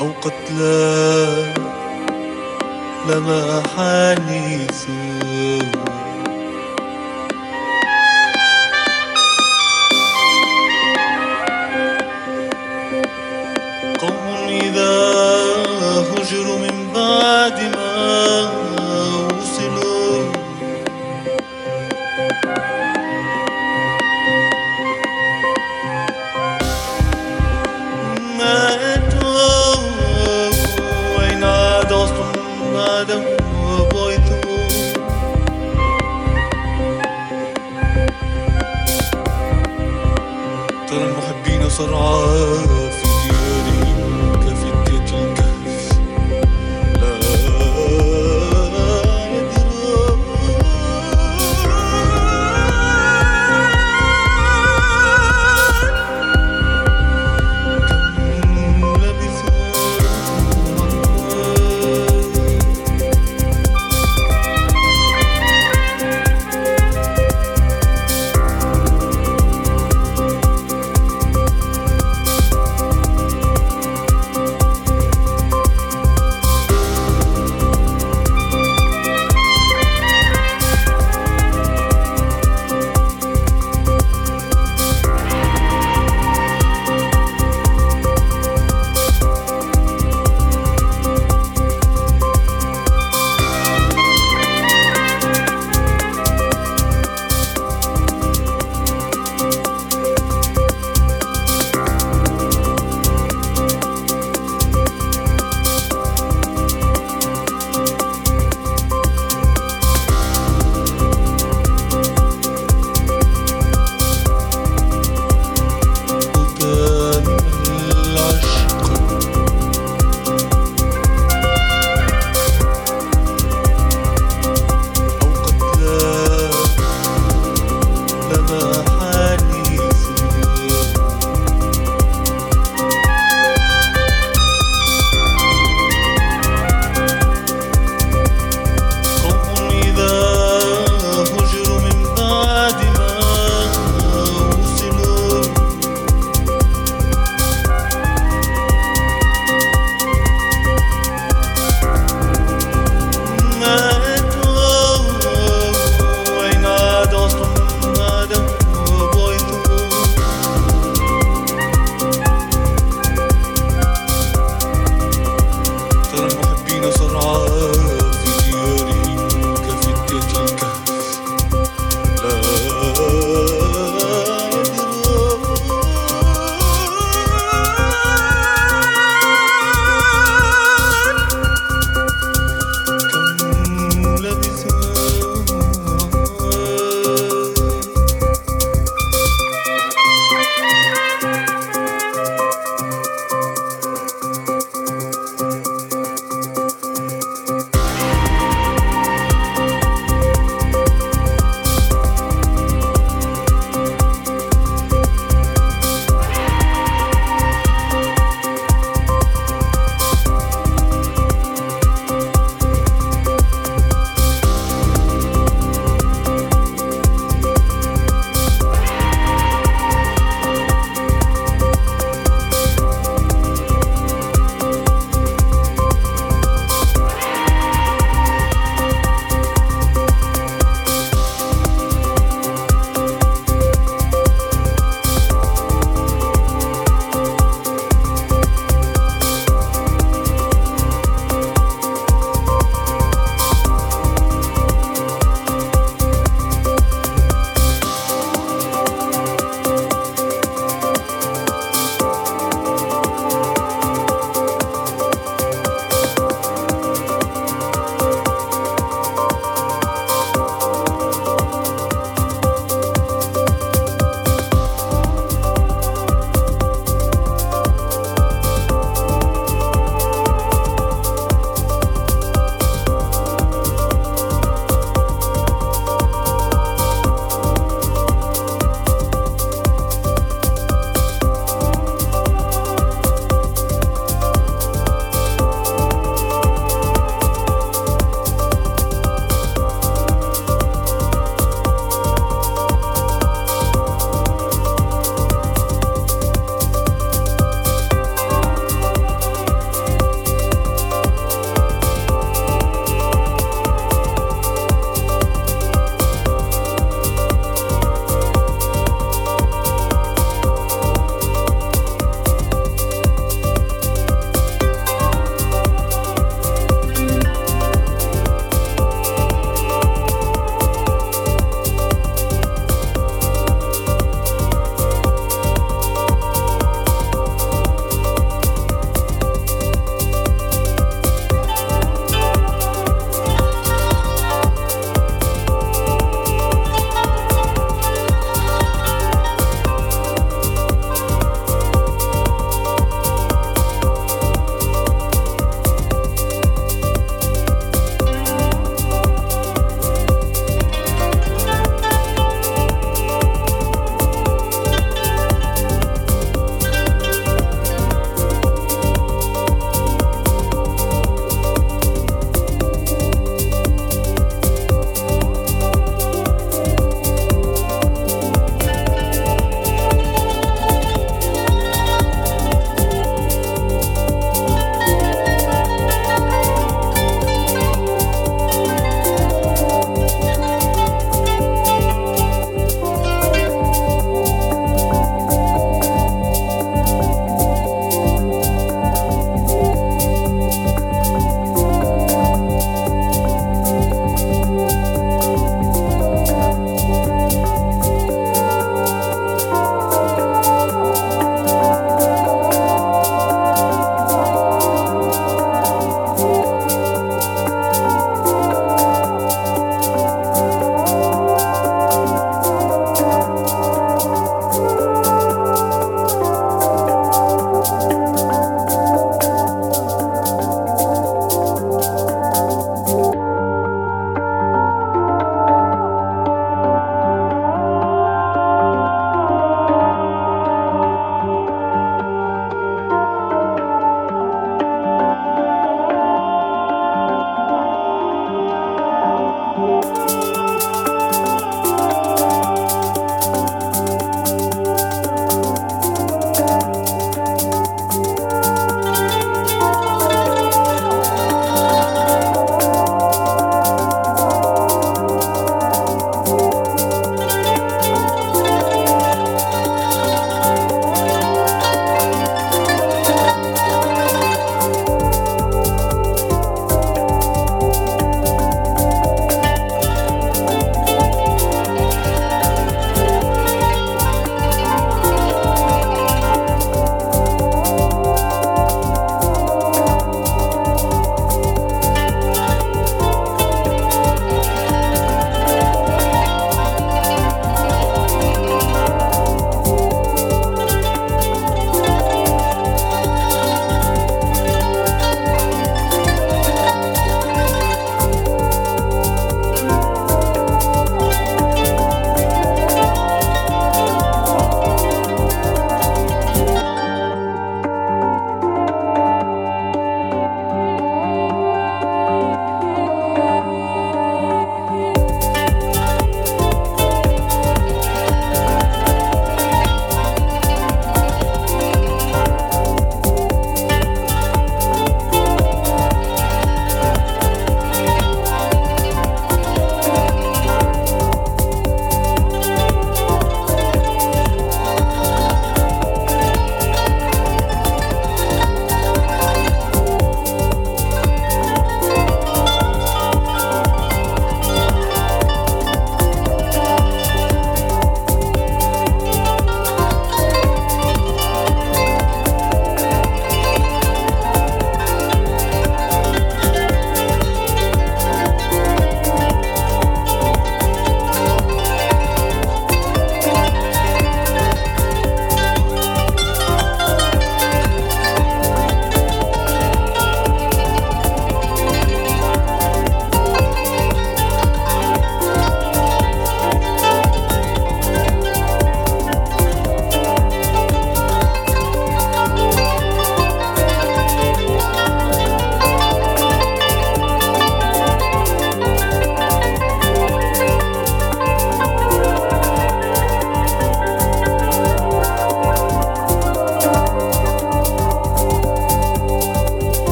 أو قتلى لما حاني سوى